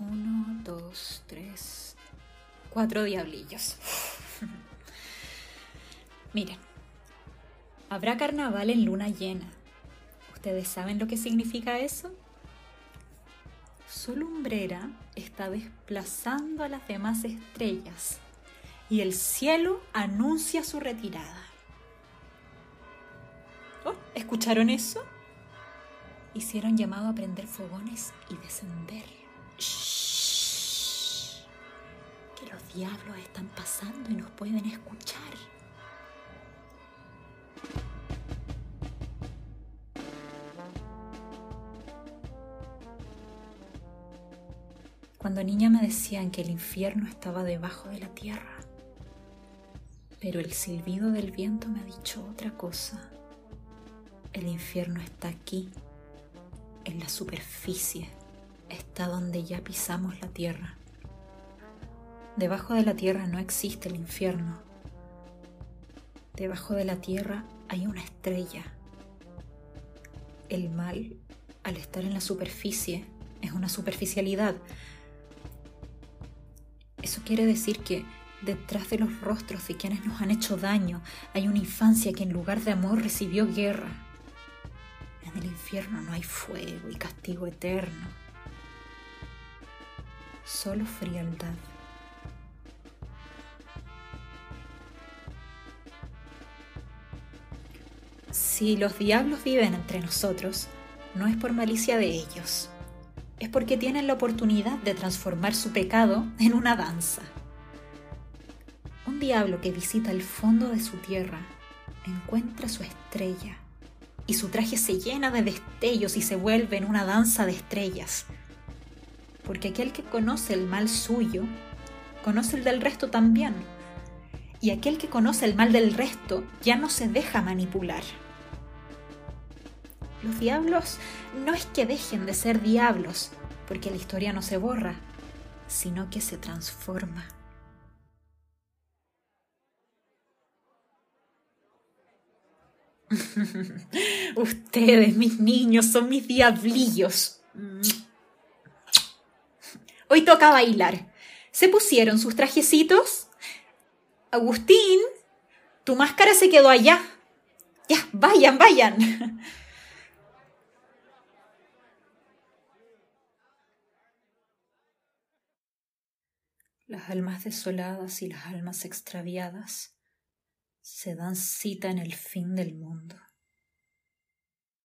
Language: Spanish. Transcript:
Uno, dos, tres, cuatro diablillos. Miren, habrá carnaval en luna llena. ¿Ustedes saben lo que significa eso? Su lumbrera está desplazando a las demás estrellas y el cielo anuncia su retirada. Oh, ¿Escucharon eso? Hicieron llamado a prender fogones y descender. Que los diablos están pasando y nos pueden escuchar. Cuando niña me decían que el infierno estaba debajo de la tierra, pero el silbido del viento me ha dicho otra cosa. El infierno está aquí, en la superficie, está donde ya pisamos la tierra. Debajo de la tierra no existe el infierno. Debajo de la tierra hay una estrella. El mal, al estar en la superficie, es una superficialidad, eso quiere decir que detrás de los rostros de quienes nos han hecho daño hay una infancia que en lugar de amor recibió guerra. En el infierno no hay fuego y castigo eterno, solo frialdad. Si los diablos viven entre nosotros, no es por malicia de ellos es porque tienen la oportunidad de transformar su pecado en una danza. Un diablo que visita el fondo de su tierra encuentra su estrella y su traje se llena de destellos y se vuelve en una danza de estrellas. Porque aquel que conoce el mal suyo, conoce el del resto también. Y aquel que conoce el mal del resto ya no se deja manipular. Los diablos no es que dejen de ser diablos, porque la historia no se borra, sino que se transforma. Ustedes, mis niños, son mis diablillos. Hoy toca bailar. ¿Se pusieron sus trajecitos? Agustín, tu máscara se quedó allá. Ya, vayan, vayan. Las almas desoladas y las almas extraviadas se dan cita en el fin del mundo.